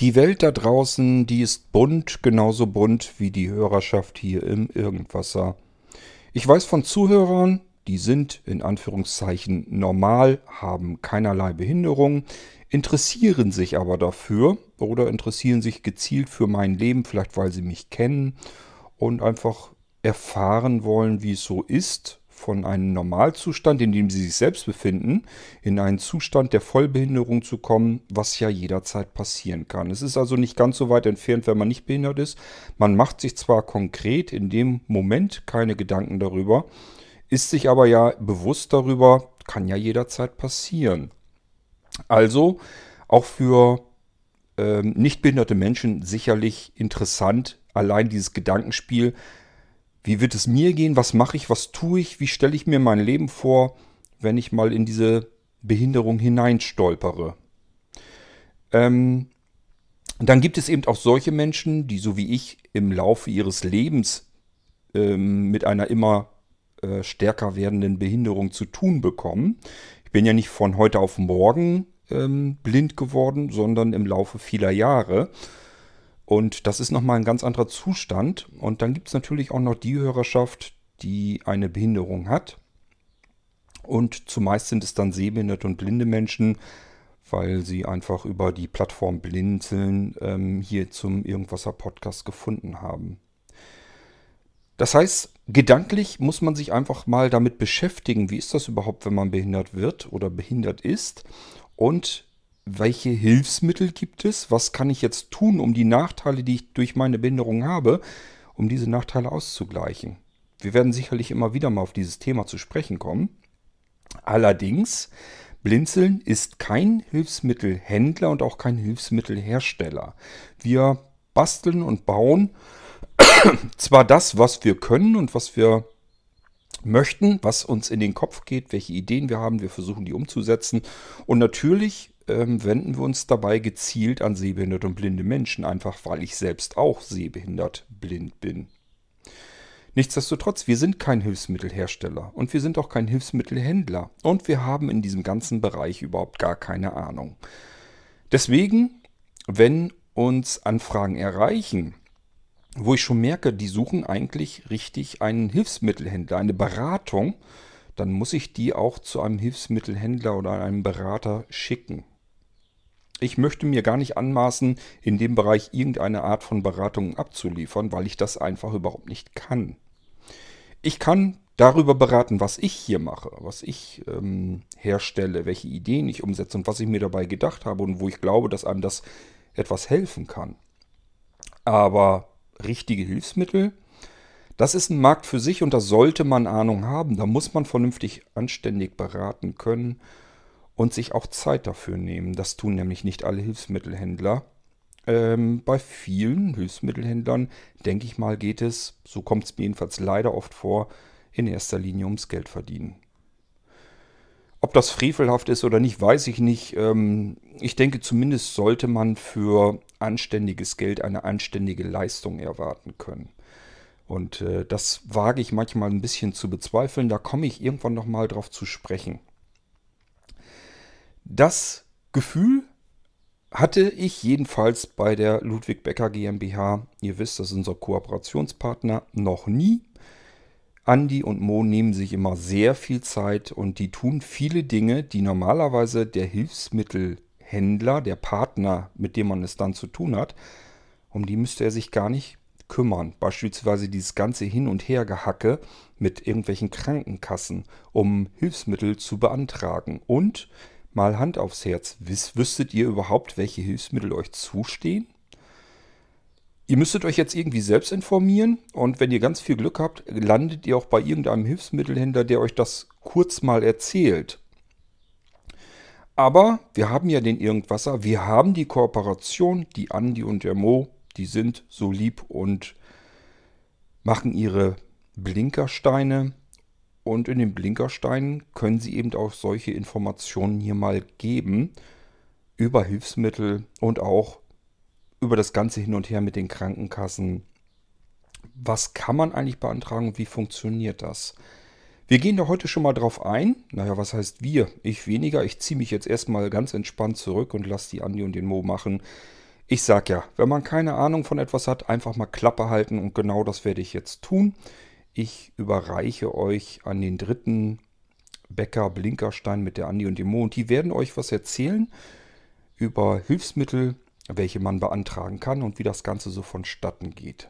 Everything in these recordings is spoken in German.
Die Welt da draußen, die ist bunt, genauso bunt wie die Hörerschaft hier im Irgendwasser. Ich weiß von Zuhörern, die sind in Anführungszeichen normal, haben keinerlei Behinderung, interessieren sich aber dafür oder interessieren sich gezielt für mein Leben, vielleicht weil sie mich kennen und einfach erfahren wollen, wie es so ist von einem Normalzustand, in dem sie sich selbst befinden, in einen Zustand der Vollbehinderung zu kommen, was ja jederzeit passieren kann. Es ist also nicht ganz so weit entfernt, wenn man nicht behindert ist. Man macht sich zwar konkret in dem Moment keine Gedanken darüber, ist sich aber ja bewusst darüber, kann ja jederzeit passieren. Also auch für ähm, nicht behinderte Menschen sicherlich interessant, allein dieses Gedankenspiel, wie wird es mir gehen? Was mache ich? Was tue ich? Wie stelle ich mir mein Leben vor, wenn ich mal in diese Behinderung hineinstolpere? Ähm, dann gibt es eben auch solche Menschen, die so wie ich im Laufe ihres Lebens ähm, mit einer immer äh, stärker werdenden Behinderung zu tun bekommen. Ich bin ja nicht von heute auf morgen ähm, blind geworden, sondern im Laufe vieler Jahre. Und das ist nochmal ein ganz anderer Zustand. Und dann gibt es natürlich auch noch die Hörerschaft, die eine Behinderung hat. Und zumeist sind es dann sehbehinderte und blinde Menschen, weil sie einfach über die Plattform Blinzeln ähm, hier zum Irgendwasser Podcast gefunden haben. Das heißt, gedanklich muss man sich einfach mal damit beschäftigen, wie ist das überhaupt, wenn man behindert wird oder behindert ist und welche Hilfsmittel gibt es? Was kann ich jetzt tun, um die Nachteile, die ich durch meine Behinderung habe, um diese Nachteile auszugleichen? Wir werden sicherlich immer wieder mal auf dieses Thema zu sprechen kommen. Allerdings, Blinzeln ist kein Hilfsmittelhändler und auch kein Hilfsmittelhersteller. Wir basteln und bauen zwar das, was wir können und was wir möchten, was uns in den Kopf geht, welche Ideen wir haben, wir versuchen die umzusetzen. Und natürlich ähm, wenden wir uns dabei gezielt an sehbehinderte und blinde Menschen, einfach weil ich selbst auch sehbehindert blind bin. Nichtsdestotrotz, wir sind kein Hilfsmittelhersteller und wir sind auch kein Hilfsmittelhändler und wir haben in diesem ganzen Bereich überhaupt gar keine Ahnung. Deswegen, wenn uns Anfragen erreichen, wo ich schon merke, die suchen eigentlich richtig einen Hilfsmittelhändler, eine Beratung, dann muss ich die auch zu einem Hilfsmittelhändler oder einem Berater schicken. Ich möchte mir gar nicht anmaßen, in dem Bereich irgendeine Art von Beratung abzuliefern, weil ich das einfach überhaupt nicht kann. Ich kann darüber beraten, was ich hier mache, was ich ähm, herstelle, welche Ideen ich umsetze und was ich mir dabei gedacht habe und wo ich glaube, dass einem das etwas helfen kann. Aber richtige Hilfsmittel, das ist ein Markt für sich und da sollte man Ahnung haben. Da muss man vernünftig anständig beraten können und sich auch Zeit dafür nehmen. Das tun nämlich nicht alle Hilfsmittelhändler. Ähm, bei vielen Hilfsmittelhändlern, denke ich mal, geht es, so kommt es mir jedenfalls leider oft vor, in erster Linie ums Geld verdienen. Ob das frevelhaft ist oder nicht, weiß ich nicht. Ähm, ich denke, zumindest sollte man für anständiges Geld eine anständige Leistung erwarten können. Und äh, das wage ich manchmal ein bisschen zu bezweifeln. Da komme ich irgendwann nochmal drauf zu sprechen. Das Gefühl hatte ich jedenfalls bei der Ludwig Becker GmbH, ihr wisst, das ist unser Kooperationspartner, noch nie. Andi und Mo nehmen sich immer sehr viel Zeit und die tun viele Dinge, die normalerweise der Hilfsmittelhändler, der Partner, mit dem man es dann zu tun hat, um die müsste er sich gar nicht kümmern. Beispielsweise dieses ganze Hin- und Hergehacke mit irgendwelchen Krankenkassen, um Hilfsmittel zu beantragen. Und Mal Hand aufs Herz. Wiss, wüsstet ihr überhaupt, welche Hilfsmittel euch zustehen? Ihr müsstet euch jetzt irgendwie selbst informieren und wenn ihr ganz viel Glück habt, landet ihr auch bei irgendeinem Hilfsmittelhändler, der euch das kurz mal erzählt. Aber wir haben ja den Irgendwasser, wir haben die Kooperation, die Andi und der Mo, die sind so lieb und machen ihre Blinkersteine und in den Blinkersteinen können Sie eben auch solche Informationen hier mal geben über Hilfsmittel und auch über das ganze Hin und Her mit den Krankenkassen. Was kann man eigentlich beantragen und wie funktioniert das? Wir gehen da heute schon mal drauf ein. Naja, was heißt wir? Ich weniger. Ich ziehe mich jetzt erstmal ganz entspannt zurück und lasse die Andi und den Mo machen. Ich sag ja, wenn man keine Ahnung von etwas hat, einfach mal Klappe halten und genau das werde ich jetzt tun. Ich überreiche euch an den dritten Bäcker Blinkerstein mit der Andi und dem Mo und die werden euch was erzählen über Hilfsmittel, welche man beantragen kann und wie das Ganze so vonstatten geht.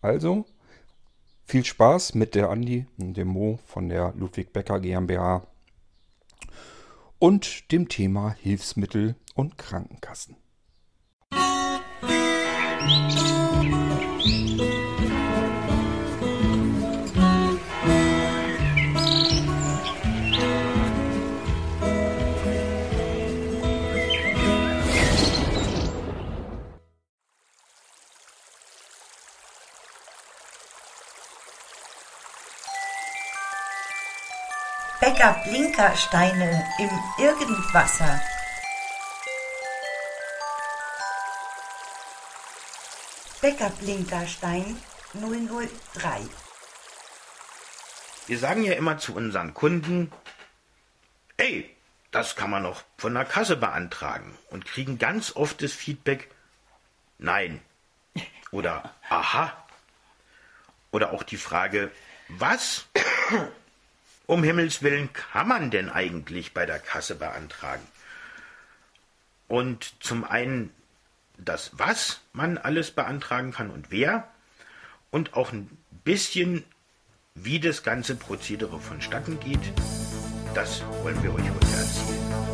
Also, viel Spaß mit der Andi und dem Mo von der Ludwig Becker GmbH und dem Thema Hilfsmittel und Krankenkassen. Bäcker Blinkersteine im Irgendwasser. Bäcker Blinkerstein 003. Wir sagen ja immer zu unseren Kunden, ey, das kann man noch von der Kasse beantragen und kriegen ganz oft das Feedback, nein oder aha oder auch die Frage, was um Himmels willen kann man denn eigentlich bei der Kasse beantragen? Und zum einen das, was man alles beantragen kann und wer und auch ein bisschen, wie das ganze Prozedere vonstatten geht, das wollen wir euch heute erzählen.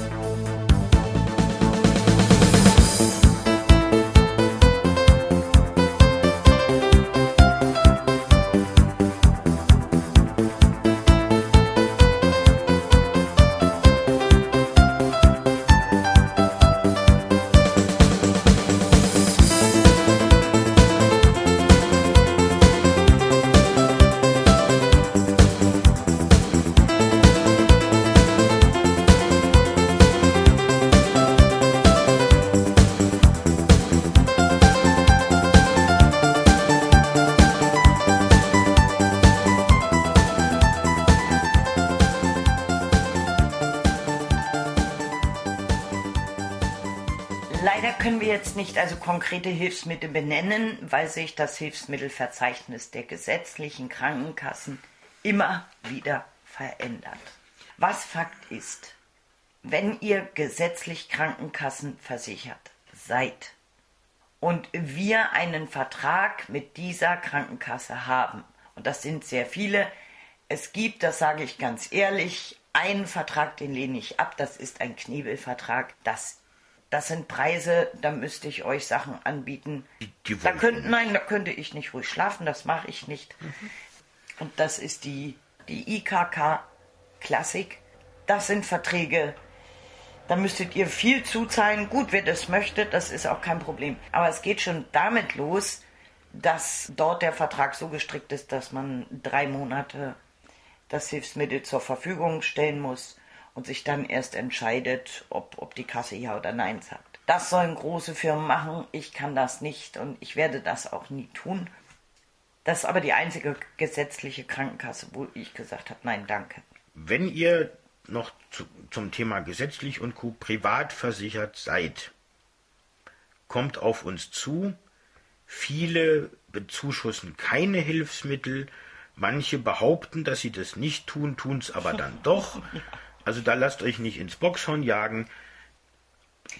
Also konkrete Hilfsmittel benennen, weil sich das Hilfsmittelverzeichnis der gesetzlichen Krankenkassen immer wieder verändert. Was Fakt ist, wenn ihr gesetzlich Krankenkassenversichert seid und wir einen Vertrag mit dieser Krankenkasse haben, und das sind sehr viele, es gibt, das sage ich ganz ehrlich, einen Vertrag, den lehne ich ab, das ist ein Knebelvertrag, das das sind Preise, da müsste ich euch Sachen anbieten. Die, die da wir nein, da könnte ich nicht ruhig schlafen, das mache ich nicht. Und das ist die, die IKK Klassik. Das sind Verträge, da müsstet ihr viel zuzahlen. Gut, wer das möchte, das ist auch kein Problem. Aber es geht schon damit los, dass dort der Vertrag so gestrickt ist, dass man drei Monate das Hilfsmittel zur Verfügung stellen muss und sich dann erst entscheidet, ob, ob die Kasse ja oder nein sagt. Das sollen große Firmen machen, ich kann das nicht und ich werde das auch nie tun. Das ist aber die einzige gesetzliche Krankenkasse, wo ich gesagt habe, nein, danke. Wenn ihr noch zu, zum Thema gesetzlich und Co. privat versichert seid, kommt auf uns zu. Viele bezuschussen keine Hilfsmittel. Manche behaupten, dass sie das nicht tun, tun es aber dann doch. Also da lasst euch nicht ins Boxhorn jagen.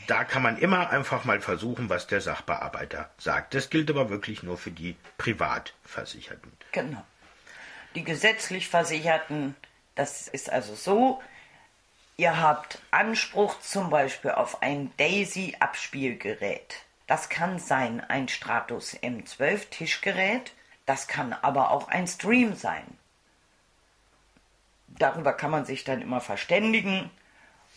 Da kann man immer einfach mal versuchen, was der Sachbearbeiter sagt. Das gilt aber wirklich nur für die Privatversicherten. Genau. Die gesetzlich Versicherten, das ist also so, ihr habt Anspruch zum Beispiel auf ein Daisy-Abspielgerät. Das kann sein ein Stratus M12 Tischgerät, das kann aber auch ein Stream sein. Darüber kann man sich dann immer verständigen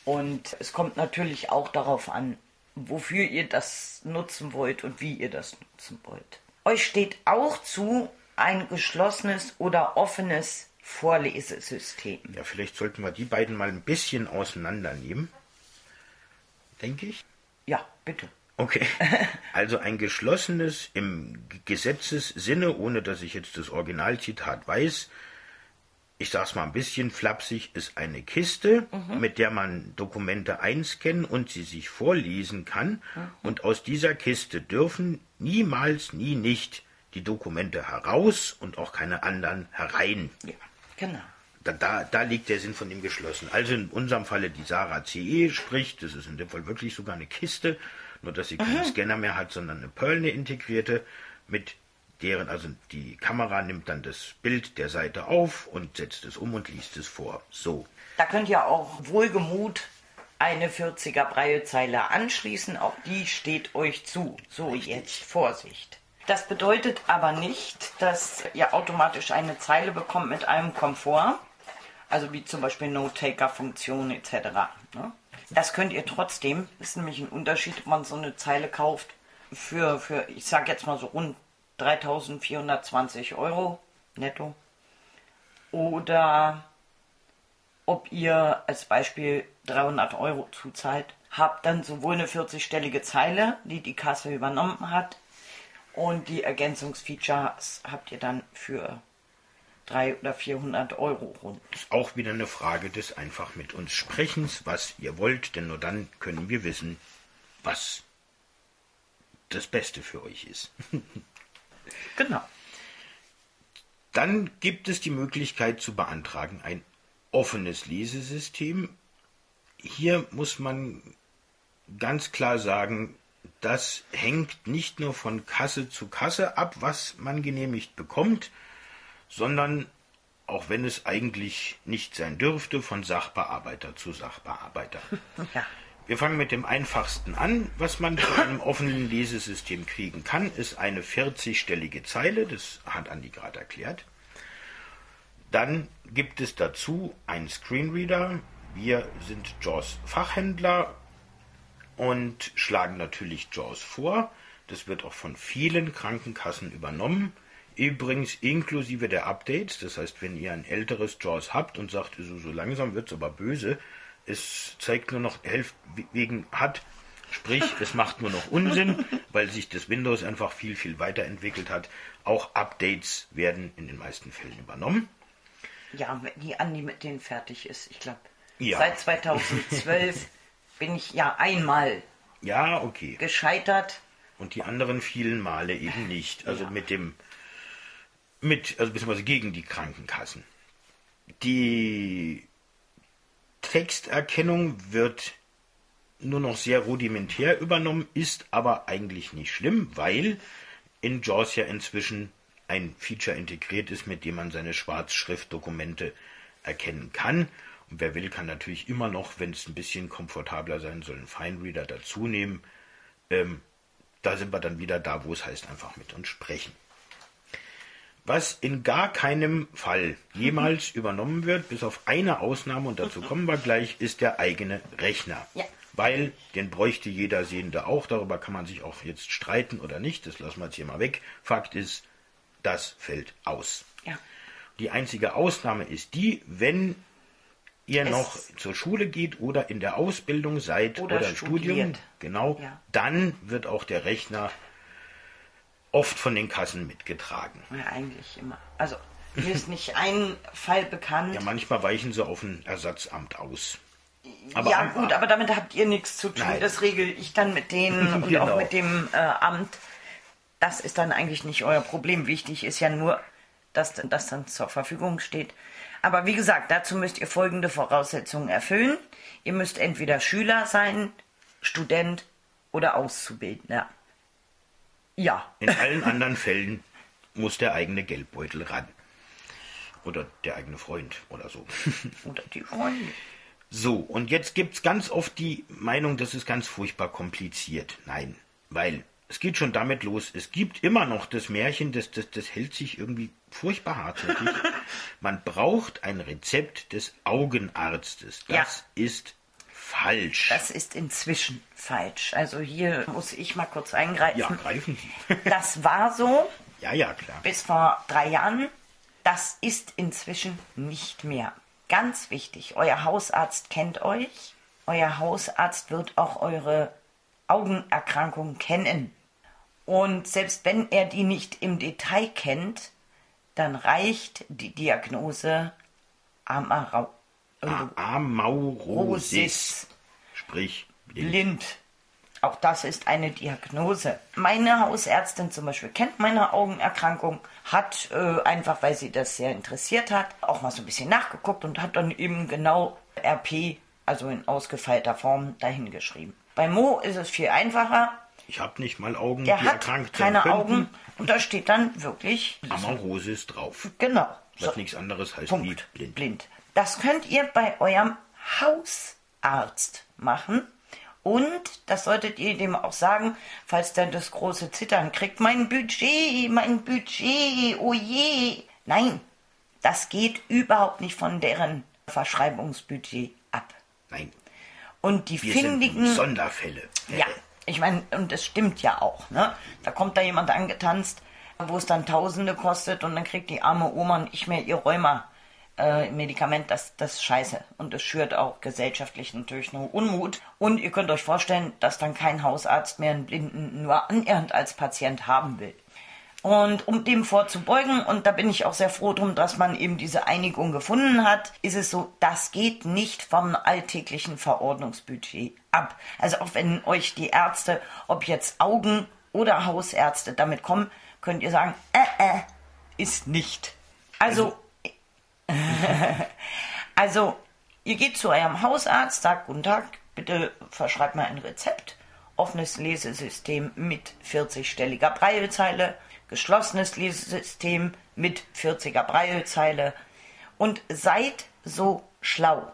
und es kommt natürlich auch darauf an, wofür ihr das nutzen wollt und wie ihr das nutzen wollt. Euch steht auch zu ein geschlossenes oder offenes Vorlesesystem. Ja, vielleicht sollten wir die beiden mal ein bisschen auseinandernehmen. Denke ich. Ja, bitte. Okay. Also ein geschlossenes im Gesetzessinne, ohne dass ich jetzt das Originalzitat weiß, ich sag's mal ein bisschen flapsig, ist eine Kiste, mhm. mit der man Dokumente einscannen und sie sich vorlesen kann. Mhm. Und aus dieser Kiste dürfen niemals, nie nicht die Dokumente heraus und auch keine anderen herein. Ja, genau. Da, da, da liegt der Sinn von dem geschlossen. Also in unserem Falle die Sarah CE, sprich, das ist in dem Fall wirklich sogar eine Kiste, nur dass sie keinen mhm. Scanner mehr hat, sondern eine Pearl, eine integrierte, mit deren, also die Kamera nimmt dann das Bild der Seite auf und setzt es um und liest es vor. So. Da könnt ihr auch wohlgemut eine 40er Breilzeile anschließen. Auch die steht euch zu. So, Richtig. jetzt Vorsicht. Das bedeutet aber nicht, dass ihr automatisch eine Zeile bekommt mit einem Komfort. Also wie zum Beispiel Note-Taker-Funktion etc. Ne? Das könnt ihr trotzdem. Ist nämlich ein Unterschied, ob man so eine Zeile kauft für, für ich sag jetzt mal so rund 3420 Euro netto. Oder ob ihr als Beispiel 300 Euro zuzahlt, habt dann sowohl eine 40-stellige Zeile, die die Kasse übernommen hat, und die Ergänzungsfeatures habt ihr dann für 300 oder 400 Euro rund. Ist auch wieder eine Frage des einfach mit uns Sprechens, was ihr wollt, denn nur dann können wir wissen, was das Beste für euch ist. Genau. Dann gibt es die Möglichkeit zu beantragen ein offenes Lesesystem. Hier muss man ganz klar sagen, das hängt nicht nur von Kasse zu Kasse ab, was man genehmigt bekommt, sondern, auch wenn es eigentlich nicht sein dürfte, von Sachbearbeiter zu Sachbearbeiter. Ja. Wir fangen mit dem einfachsten an. Was man zu einem offenen Lesesystem kriegen kann, ist eine 40-stellige Zeile. Das hat Andi gerade erklärt. Dann gibt es dazu einen Screenreader. Wir sind JAWS Fachhändler und schlagen natürlich JAWS vor. Das wird auch von vielen Krankenkassen übernommen. Übrigens inklusive der Updates. Das heißt, wenn ihr ein älteres JAWS habt und sagt, so, so langsam wird es aber böse, es zeigt nur noch Hälfte wegen hat, sprich, es macht nur noch Unsinn, weil sich das Windows einfach viel, viel weiterentwickelt hat. Auch Updates werden in den meisten Fällen übernommen. Ja, wenn die Andi mit denen fertig ist, ich glaube, ja. seit 2012 bin ich ja einmal ja, okay. gescheitert. Und die anderen vielen Male eben nicht. Also ja. mit dem, mit, also beziehungsweise gegen die Krankenkassen. Die Texterkennung wird nur noch sehr rudimentär übernommen, ist aber eigentlich nicht schlimm, weil in JAWS ja inzwischen ein Feature integriert ist, mit dem man seine Schwarzschriftdokumente erkennen kann. Und wer will, kann natürlich immer noch, wenn es ein bisschen komfortabler sein soll, einen Finereader dazu nehmen. Ähm, da sind wir dann wieder da, wo es heißt, einfach mit uns sprechen. Was in gar keinem Fall jemals übernommen wird, bis auf eine Ausnahme, und dazu kommen wir gleich, ist der eigene Rechner. Ja. Weil den bräuchte jeder Sehende auch. Darüber kann man sich auch jetzt streiten oder nicht. Das lassen wir jetzt hier mal weg. Fakt ist, das fällt aus. Ja. Die einzige Ausnahme ist die, wenn ihr es noch zur Schule geht oder in der Ausbildung seid oder, oder im Studium, genau, ja. dann wird auch der Rechner oft von den Kassen mitgetragen. Ja, eigentlich immer. Also mir ist nicht ein Fall bekannt. Ja, manchmal weichen sie auf ein Ersatzamt aus. Aber ja, gut, aber damit habt ihr nichts zu tun. Nein. Das regel ich dann mit denen und genau. auch mit dem äh, Amt. Das ist dann eigentlich nicht euer Problem. Wichtig ist ja nur, dass das dann zur Verfügung steht. Aber wie gesagt, dazu müsst ihr folgende Voraussetzungen erfüllen. Ihr müsst entweder Schüler sein, Student oder Auszubildender. Ja. In allen anderen Fällen muss der eigene Geldbeutel ran. Oder der eigene Freund oder so. Oder die Freunde. So, und jetzt gibt es ganz oft die Meinung, das ist ganz furchtbar kompliziert. Nein, weil es geht schon damit los, es gibt immer noch das Märchen, das, das, das hält sich irgendwie furchtbar hartnäckig. Man braucht ein Rezept des Augenarztes. Das ja. ist falsch. Das ist inzwischen falsch. Also hier muss ich mal kurz eingreifen. Ja, greifen das war so. Ja, ja, klar. Bis vor drei Jahren. Das ist inzwischen nicht mehr. Ganz wichtig, euer Hausarzt kennt euch. Euer Hausarzt wird auch eure Augenerkrankung kennen. Und selbst wenn er die nicht im Detail kennt, dann reicht die Diagnose Amarau. Amaurosis. Sprich, blind. blind. Auch das ist eine Diagnose. Meine Hausärztin zum Beispiel kennt meine Augenerkrankung, hat äh, einfach, weil sie das sehr interessiert hat, auch mal so ein bisschen nachgeguckt und hat dann eben genau RP, also in ausgefeilter Form, dahingeschrieben. Bei Mo ist es viel einfacher. Ich habe nicht mal Augen, Der die hat erkrankt keine könnten. Augen und da steht dann wirklich Amaurosis drauf. genau. Was nichts anderes heißt Punkt. wie blind. blind. Das könnt ihr bei eurem Hausarzt machen. Und das solltet ihr dem auch sagen, falls der das große Zittern kriegt. Mein Budget, mein Budget, oh je. Nein, das geht überhaupt nicht von deren Verschreibungsbudget ab. Nein, Und die wir findigen. sind Sonderfälle. Ja, ich meine, und es stimmt ja auch, ne? Da kommt da jemand angetanzt, wo es dann Tausende kostet und dann kriegt die arme Oma nicht mehr ihr Rheuma. Äh, Medikament, das, das ist scheiße. Und es schürt auch gesellschaftlich natürlich nur Unmut. Und ihr könnt euch vorstellen, dass dann kein Hausarzt mehr einen Blinden nur annähernd als Patient haben will. Und um dem vorzubeugen, und da bin ich auch sehr froh drum, dass man eben diese Einigung gefunden hat, ist es so, das geht nicht vom alltäglichen Verordnungsbudget ab. Also auch wenn euch die Ärzte, ob jetzt Augen- oder Hausärzte damit kommen, könnt ihr sagen, äh, äh, ist nicht. Also, also, ihr geht zu eurem Hausarzt, sagt, guten Tag, bitte verschreibt mir ein Rezept. Offenes Lesesystem mit 40-stelliger Braillezeile, geschlossenes Lesesystem mit 40er Braillezeile und seid so schlau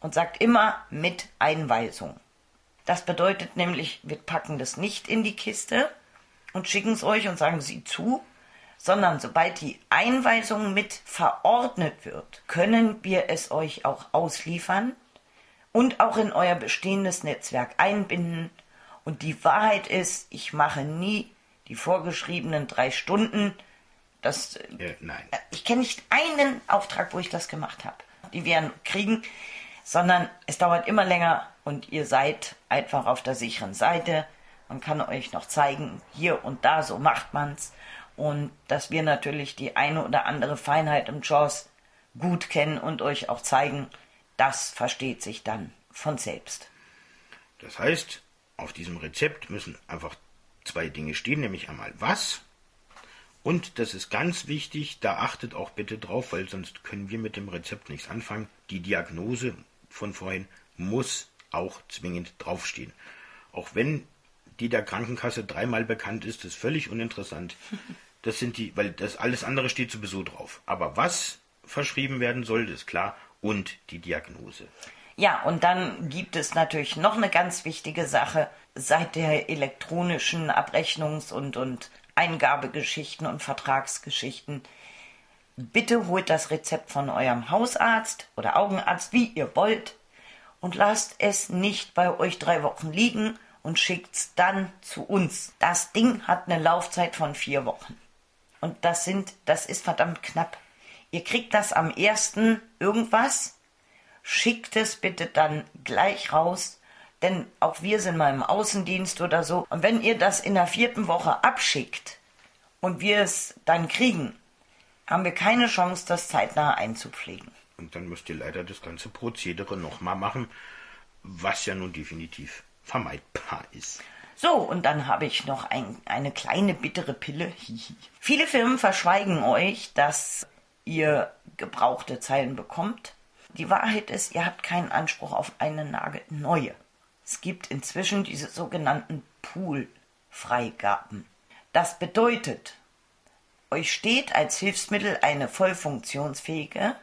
und sagt immer mit Einweisung. Das bedeutet nämlich, wir packen das nicht in die Kiste und schicken es euch und sagen sie zu, sondern sobald die Einweisung mit verordnet wird, können wir es euch auch ausliefern und auch in euer bestehendes Netzwerk einbinden. Und die Wahrheit ist, ich mache nie die vorgeschriebenen drei Stunden. Das, Äh, nein. ich kenne nicht einen Auftrag, wo ich das gemacht habe. Die werden kriegen, sondern es dauert immer länger und ihr seid einfach auf der sicheren Seite. Man kann euch noch zeigen, hier und da, so macht man's. Und dass wir natürlich die eine oder andere Feinheit im Jaws gut kennen und euch auch zeigen, das versteht sich dann von selbst. Das heißt, auf diesem Rezept müssen einfach zwei Dinge stehen, nämlich einmal was. Und das ist ganz wichtig, da achtet auch bitte drauf, weil sonst können wir mit dem Rezept nichts anfangen. Die Diagnose von vorhin muss auch zwingend draufstehen. Auch wenn die der Krankenkasse dreimal bekannt ist, ist völlig uninteressant. Das sind die, weil das alles andere steht sowieso drauf. Aber was verschrieben werden soll, ist klar. Und die Diagnose. Ja, und dann gibt es natürlich noch eine ganz wichtige Sache. Seit der elektronischen Abrechnungs- und, und Eingabegeschichten und Vertragsgeschichten, bitte holt das Rezept von eurem Hausarzt oder Augenarzt, wie ihr wollt, und lasst es nicht bei euch drei Wochen liegen und schickt's dann zu uns. Das Ding hat eine Laufzeit von vier Wochen. Und das sind, das ist verdammt knapp. Ihr kriegt das am ersten irgendwas, schickt es bitte dann gleich raus, denn auch wir sind mal im Außendienst oder so. Und wenn ihr das in der vierten Woche abschickt und wir es dann kriegen, haben wir keine Chance, das zeitnah einzupflegen. Und dann müsst ihr leider das ganze Prozedere nochmal machen, was ja nun definitiv vermeidbar ist. So, und dann habe ich noch ein, eine kleine bittere Pille. Viele Firmen verschweigen euch, dass ihr gebrauchte Zeilen bekommt. Die Wahrheit ist, ihr habt keinen Anspruch auf eine nagelneue. Es gibt inzwischen diese sogenannten Pool-Freigaben. Das bedeutet, euch steht als Hilfsmittel eine voll funktionsfähige,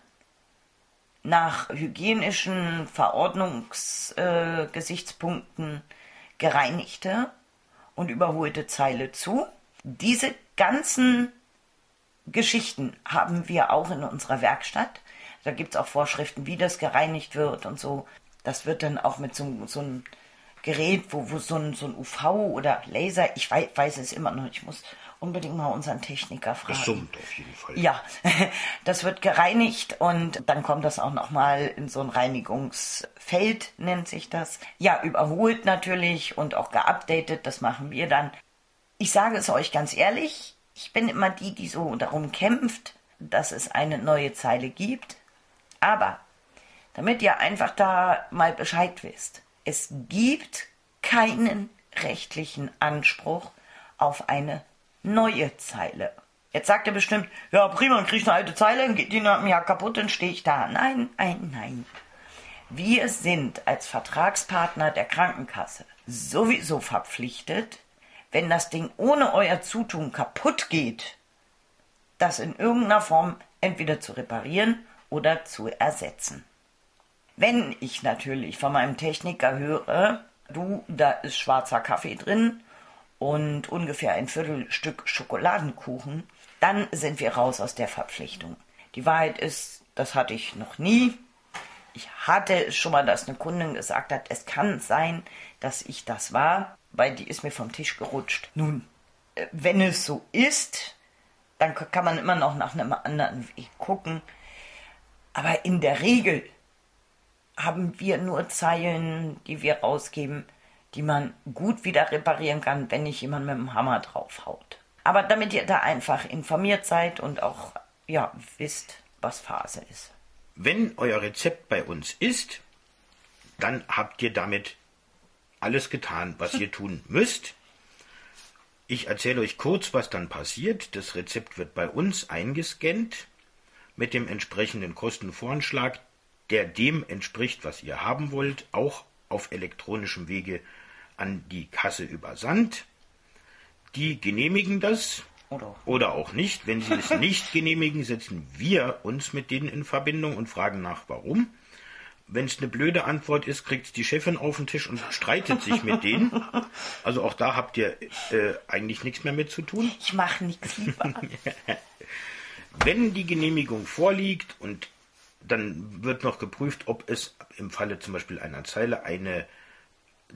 nach hygienischen Verordnungsgesichtspunkten äh, gereinigte und überholte Zeile zu. Diese ganzen Geschichten haben wir auch in unserer Werkstatt. Da gibt es auch Vorschriften, wie das gereinigt wird und so. Das wird dann auch mit so, so einem Gerät, wo, wo so, ein, so ein UV oder Laser, ich weiß, weiß es immer noch ich muss unbedingt mal unseren Techniker fragen. Das summt auf jeden Fall. Ja, das wird gereinigt und dann kommt das auch nochmal in so ein Reinigungsfeld, nennt sich das. Ja, überholt natürlich und auch geupdatet, das machen wir dann. Ich sage es euch ganz ehrlich, ich bin immer die, die so darum kämpft, dass es eine neue Zeile gibt. Aber damit ihr einfach da mal Bescheid wisst, es gibt keinen rechtlichen Anspruch auf eine neue Zeile. Jetzt sagt ihr bestimmt, ja prima, dann krieg ich eine alte Zeile, dann geht die nach einem Jahr kaputt, dann stehe ich da. Nein, nein, nein. Wir sind als Vertragspartner der Krankenkasse sowieso verpflichtet, wenn das Ding ohne euer Zutun kaputt geht, das in irgendeiner Form entweder zu reparieren oder zu ersetzen. Wenn ich natürlich von meinem Techniker höre, du, da ist schwarzer Kaffee drin und ungefähr ein Viertelstück Schokoladenkuchen, dann sind wir raus aus der Verpflichtung. Die Wahrheit ist, das hatte ich noch nie. Ich hatte schon mal, dass eine Kundin gesagt hat, es kann sein, dass ich das war, weil die ist mir vom Tisch gerutscht. Nun, äh, wenn es so ist, dann kann man immer noch nach einem anderen Weg gucken. Aber in der Regel haben wir nur Zeilen, die wir rausgeben, die man gut wieder reparieren kann, wenn nicht jemand mit dem Hammer draufhaut. Aber damit ihr da einfach informiert seid und auch ja, wisst, was Phase ist. Wenn euer Rezept bei uns ist, dann habt ihr damit alles getan, was ihr tun müsst. Ich erzähle euch kurz, was dann passiert. Das Rezept wird bei uns eingescannt mit dem entsprechenden Kostenvoranschlag, der dem entspricht, was ihr haben wollt, auch auf elektronischem Wege an die Kasse übersandt. Die genehmigen das oder, oder auch nicht. Wenn sie es nicht genehmigen, setzen wir uns mit denen in Verbindung und fragen nach, warum. Wenn es eine blöde Antwort ist, kriegt die Chefin auf den Tisch und streitet sich mit denen. Also auch da habt ihr äh, eigentlich nichts mehr mit zu tun. Ich mache nichts lieber. Wenn die Genehmigung vorliegt und dann wird noch geprüft, ob es im Falle zum Beispiel einer Zeile eine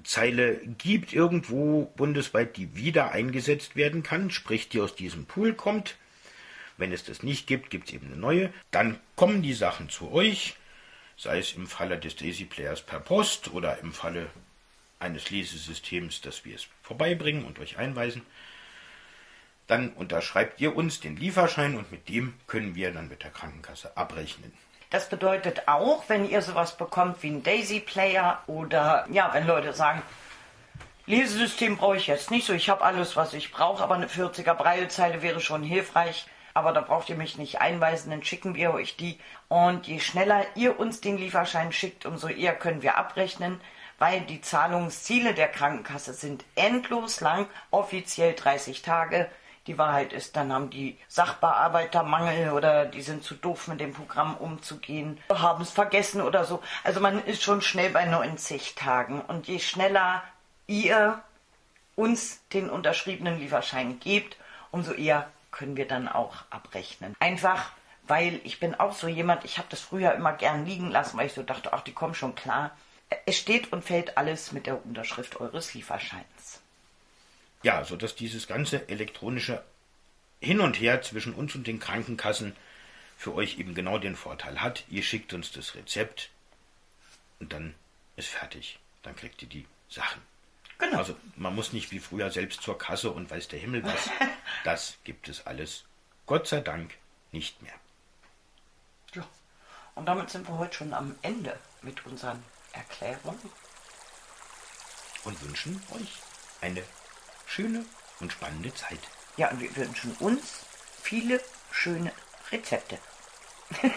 Zeile gibt irgendwo bundesweit, die wieder eingesetzt werden kann, sprich die aus diesem Pool kommt. Wenn es das nicht gibt, gibt es eben eine neue. Dann kommen die Sachen zu euch, sei es im Falle des Daisy Players per Post oder im Falle eines Lesesystems, dass wir es vorbeibringen und euch einweisen. Dann unterschreibt ihr uns den Lieferschein und mit dem können wir dann mit der Krankenkasse abrechnen. Das bedeutet auch, wenn ihr sowas bekommt wie ein Daisy Player oder ja, wenn Leute sagen, Lesesystem brauche ich jetzt nicht so, ich habe alles, was ich brauche, aber eine 40er Breilzeile wäre schon hilfreich. Aber da braucht ihr mich nicht einweisen, dann schicken wir euch die. Und je schneller ihr uns den Lieferschein schickt, umso eher können wir abrechnen, weil die Zahlungsziele der Krankenkasse sind endlos lang, offiziell 30 Tage. Die Wahrheit ist, dann haben die Sachbearbeiter Mangel oder die sind zu doof, mit dem Programm umzugehen, haben es vergessen oder so. Also man ist schon schnell bei 90 Tagen. Und je schneller ihr uns den unterschriebenen Lieferschein gebt, umso eher können wir dann auch abrechnen. Einfach, weil ich bin auch so jemand, ich habe das früher immer gern liegen lassen, weil ich so dachte, ach, die kommen schon klar. Es steht und fällt alles mit der Unterschrift eures Lieferscheins. Ja, sodass dieses ganze elektronische Hin und Her zwischen uns und den Krankenkassen für euch eben genau den Vorteil hat. Ihr schickt uns das Rezept und dann ist fertig. Dann kriegt ihr die Sachen. Genau. Also man muss nicht wie früher selbst zur Kasse und weiß der Himmel was. das gibt es alles, Gott sei Dank, nicht mehr. Ja, und damit sind wir heute schon am Ende mit unseren Erklärungen. Und wünschen euch eine schöne und spannende Zeit. Ja, und wir wünschen uns viele schöne Rezepte.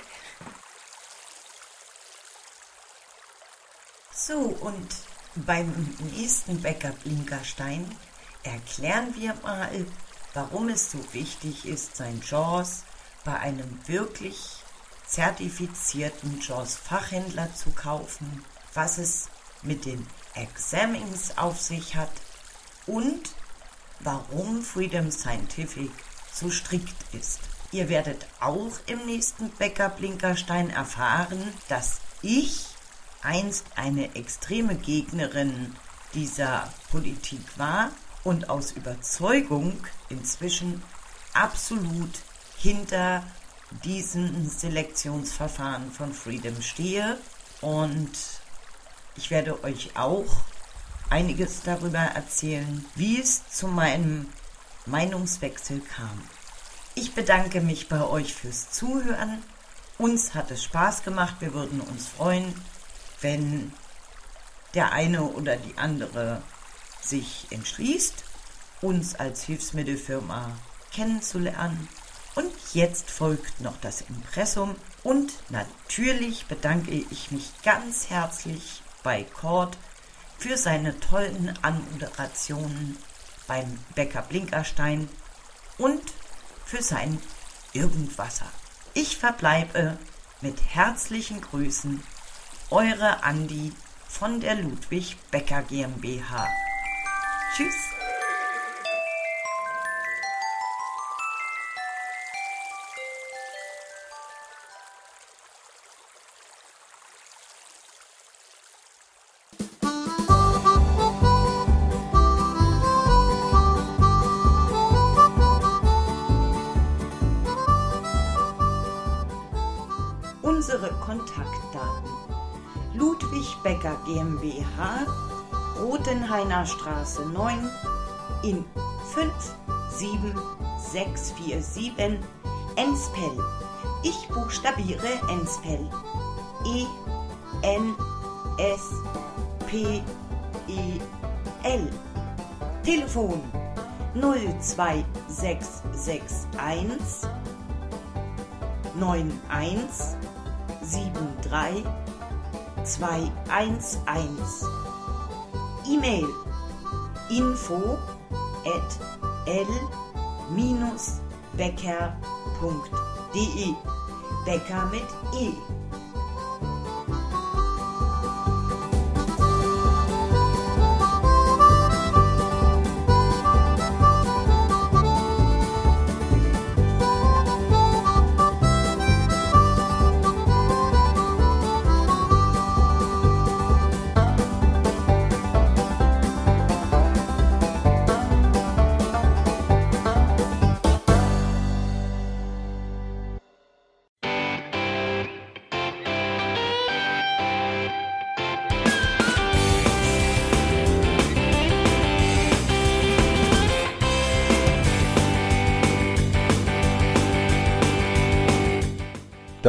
so, und beim nächsten Bäcker Blinkerstein erklären wir mal, warum es so wichtig ist, sein Jaws bei einem wirklich zertifizierten Jaws-Fachhändler zu kaufen, was es mit den Examings auf sich hat und warum Freedom Scientific so strikt ist. Ihr werdet auch im nächsten Bäcker Blinkerstein erfahren, dass ich einst eine extreme Gegnerin dieser Politik war und aus Überzeugung inzwischen absolut hinter diesen Selektionsverfahren von Freedom stehe und ich werde euch auch einiges darüber erzählen, wie es zu meinem Meinungswechsel kam. Ich bedanke mich bei euch fürs Zuhören Uns hat es Spaß gemacht. Wir würden uns freuen, wenn der eine oder die andere sich entschließt, uns als Hilfsmittelfirma kennenzulernen. Und jetzt folgt noch das Impressum und natürlich bedanke ich mich ganz herzlich bei Cord für seine tollen Anmoderationen beim Bäcker Blinkerstein und für sein Irgendwasser. Ich verbleibe mit herzlichen Grüßen, eure Andi von der Ludwig Becker GmbH. Tschüss. Unsere Kontaktdaten. Ludwig Becker GmbH, Rotenhainer Straße 9 in 57647 Enspel. Ich buchstabiere Enspel. E N S P E L. Telefon 02661 91 73 211. E-Mail info at l-becker.de Becker mit E.